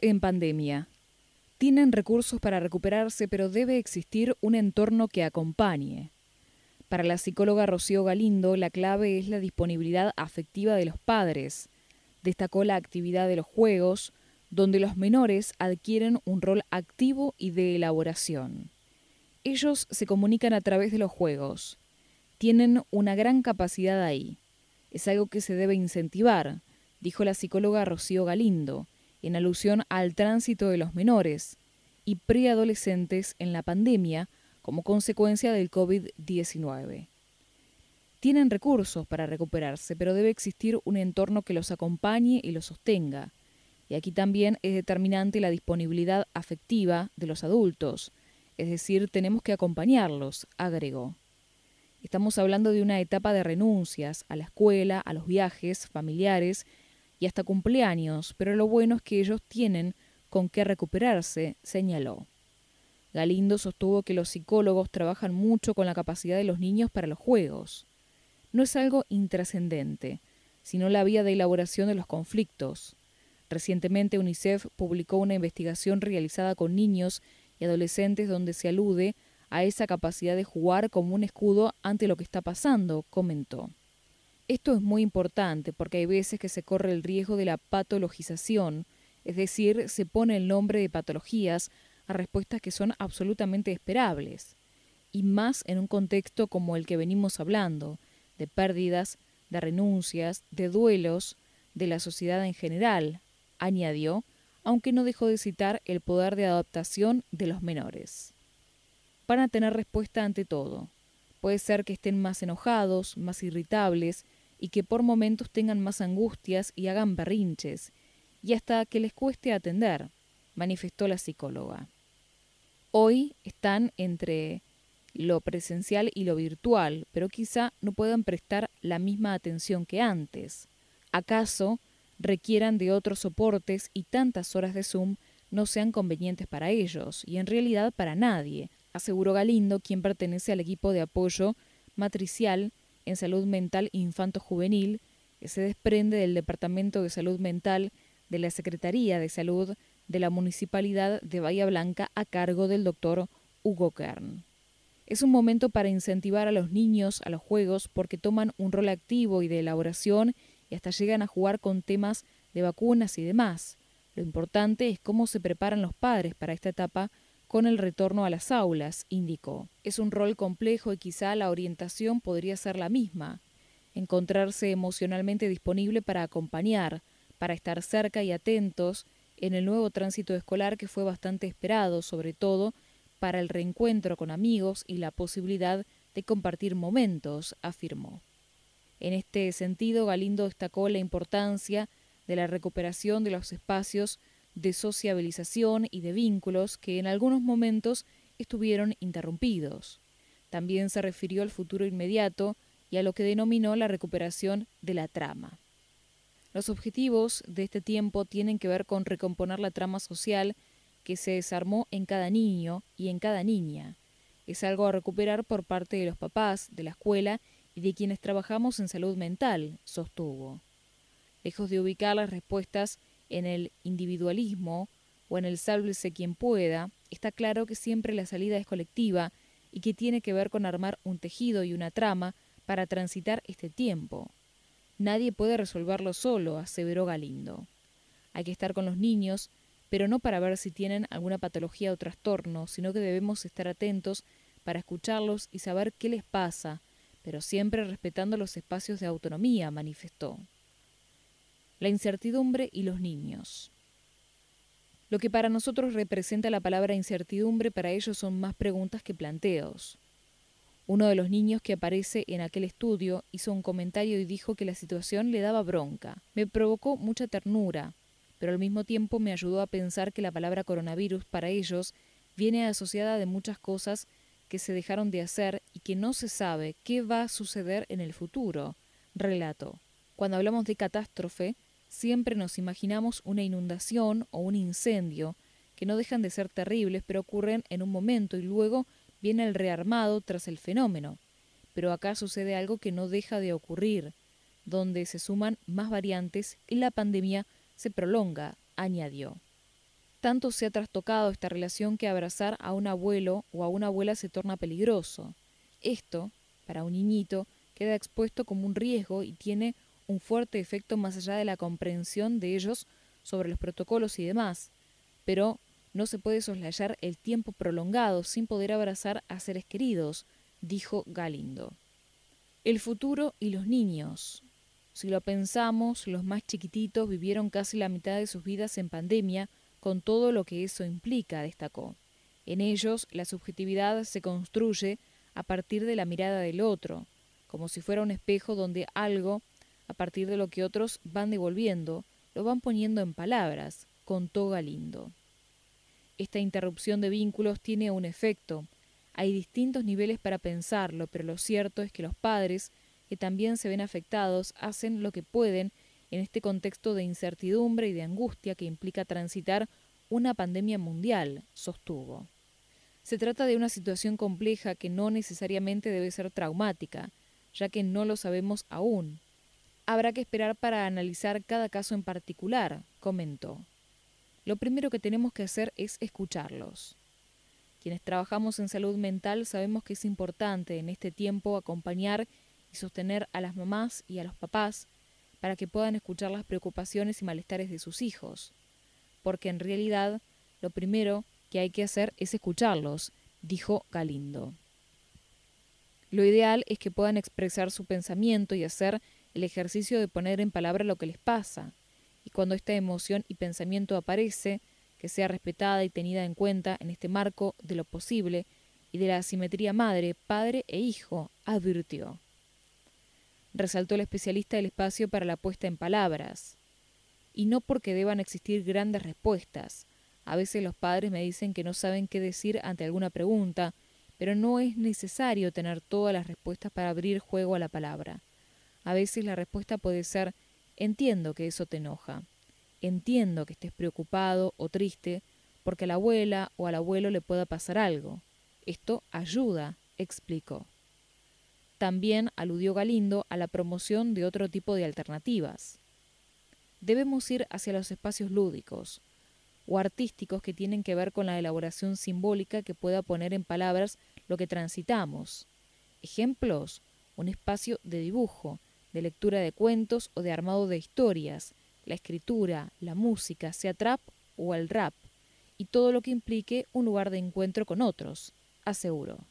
En pandemia. Tienen recursos para recuperarse, pero debe existir un entorno que acompañe. Para la psicóloga Rocío Galindo, la clave es la disponibilidad afectiva de los padres. Destacó la actividad de los juegos, donde los menores adquieren un rol activo y de elaboración. Ellos se comunican a través de los juegos. Tienen una gran capacidad ahí. Es algo que se debe incentivar, dijo la psicóloga Rocío Galindo, en alusión al tránsito de los menores y preadolescentes en la pandemia como consecuencia del COVID-19. Tienen recursos para recuperarse, pero debe existir un entorno que los acompañe y los sostenga. Y aquí también es determinante la disponibilidad afectiva de los adultos, es decir, tenemos que acompañarlos, agregó. Estamos hablando de una etapa de renuncias a la escuela, a los viajes familiares y hasta cumpleaños, pero lo bueno es que ellos tienen con qué recuperarse, señaló. Galindo sostuvo que los psicólogos trabajan mucho con la capacidad de los niños para los juegos. No es algo intrascendente, sino la vía de elaboración de los conflictos. Recientemente UNICEF publicó una investigación realizada con niños y adolescentes donde se alude a esa capacidad de jugar como un escudo ante lo que está pasando, comentó. Esto es muy importante porque hay veces que se corre el riesgo de la patologización, es decir, se pone el nombre de patologías a respuestas que son absolutamente esperables, y más en un contexto como el que venimos hablando, de pérdidas, de renuncias, de duelos, de la sociedad en general, añadió, aunque no dejó de citar el poder de adaptación de los menores. Van a tener respuesta ante todo. Puede ser que estén más enojados, más irritables, y que por momentos tengan más angustias y hagan berrinches, y hasta que les cueste atender, manifestó la psicóloga. Hoy están entre lo presencial y lo virtual, pero quizá no puedan prestar la misma atención que antes. ¿Acaso requieran de otros soportes y tantas horas de Zoom no sean convenientes para ellos, y en realidad para nadie, aseguró Galindo, quien pertenece al equipo de apoyo matricial en salud mental infanto-juvenil, que se desprende del Departamento de Salud Mental de la Secretaría de Salud de la Municipalidad de Bahía Blanca a cargo del doctor Hugo Kern. Es un momento para incentivar a los niños a los juegos porque toman un rol activo y de elaboración y hasta llegan a jugar con temas de vacunas y demás. Lo importante es cómo se preparan los padres para esta etapa con el retorno a las aulas, indicó. Es un rol complejo y quizá la orientación podría ser la misma. Encontrarse emocionalmente disponible para acompañar, para estar cerca y atentos en el nuevo tránsito escolar que fue bastante esperado, sobre todo para el reencuentro con amigos y la posibilidad de compartir momentos, afirmó. En este sentido, Galindo destacó la importancia de la recuperación de los espacios de sociabilización y de vínculos que en algunos momentos estuvieron interrumpidos. También se refirió al futuro inmediato y a lo que denominó la recuperación de la trama. Los objetivos de este tiempo tienen que ver con recomponer la trama social que se desarmó en cada niño y en cada niña. Es algo a recuperar por parte de los papás, de la escuela y de quienes trabajamos en salud mental, sostuvo. Lejos de ubicar las respuestas en el individualismo o en el sálvese quien pueda, está claro que siempre la salida es colectiva y que tiene que ver con armar un tejido y una trama para transitar este tiempo. Nadie puede resolverlo solo, aseveró Galindo. Hay que estar con los niños, pero no para ver si tienen alguna patología o trastorno, sino que debemos estar atentos para escucharlos y saber qué les pasa, pero siempre respetando los espacios de autonomía, manifestó. La incertidumbre y los niños. Lo que para nosotros representa la palabra incertidumbre, para ellos son más preguntas que planteos. Uno de los niños que aparece en aquel estudio hizo un comentario y dijo que la situación le daba bronca. Me provocó mucha ternura, pero al mismo tiempo me ayudó a pensar que la palabra coronavirus para ellos viene asociada de muchas cosas que se dejaron de hacer y que no se sabe qué va a suceder en el futuro, relató. Cuando hablamos de catástrofe, siempre nos imaginamos una inundación o un incendio, que no dejan de ser terribles, pero ocurren en un momento y luego viene el rearmado tras el fenómeno. Pero acá sucede algo que no deja de ocurrir, donde se suman más variantes y la pandemia se prolonga, añadió. Tanto se ha trastocado esta relación que abrazar a un abuelo o a una abuela se torna peligroso. Esto, para un niñito, queda expuesto como un riesgo y tiene un fuerte efecto más allá de la comprensión de ellos sobre los protocolos y demás. Pero no se puede soslayar el tiempo prolongado sin poder abrazar a seres queridos, dijo Galindo. El futuro y los niños. Si lo pensamos, los más chiquititos vivieron casi la mitad de sus vidas en pandemia, con todo lo que eso implica, destacó. En ellos la subjetividad se construye a partir de la mirada del otro, como si fuera un espejo donde algo, a partir de lo que otros van devolviendo, lo van poniendo en palabras, contó Galindo. Esta interrupción de vínculos tiene un efecto. Hay distintos niveles para pensarlo, pero lo cierto es que los padres, que también se ven afectados, hacen lo que pueden en este contexto de incertidumbre y de angustia que implica transitar una pandemia mundial, sostuvo. Se trata de una situación compleja que no necesariamente debe ser traumática, ya que no lo sabemos aún. Habrá que esperar para analizar cada caso en particular, comentó. Lo primero que tenemos que hacer es escucharlos. Quienes trabajamos en salud mental sabemos que es importante en este tiempo acompañar y sostener a las mamás y a los papás para que puedan escuchar las preocupaciones y malestares de sus hijos, porque en realidad lo primero que hay que hacer es escucharlos, dijo Galindo. Lo ideal es que puedan expresar su pensamiento y hacer el ejercicio de poner en palabra lo que les pasa, y cuando esta emoción y pensamiento aparece, que sea respetada y tenida en cuenta en este marco de lo posible y de la asimetría madre, padre e hijo, advirtió. Resaltó el especialista el espacio para la puesta en palabras. Y no porque deban existir grandes respuestas. A veces los padres me dicen que no saben qué decir ante alguna pregunta, pero no es necesario tener todas las respuestas para abrir juego a la palabra. A veces la respuesta puede ser Entiendo que eso te enoja. Entiendo que estés preocupado o triste porque a la abuela o al abuelo le pueda pasar algo. Esto ayuda, explicó. También aludió Galindo a la promoción de otro tipo de alternativas. Debemos ir hacia los espacios lúdicos o artísticos que tienen que ver con la elaboración simbólica que pueda poner en palabras lo que transitamos. Ejemplos, un espacio de dibujo, de lectura de cuentos o de armado de historias, la escritura, la música, sea trap o el rap, y todo lo que implique un lugar de encuentro con otros, aseguró.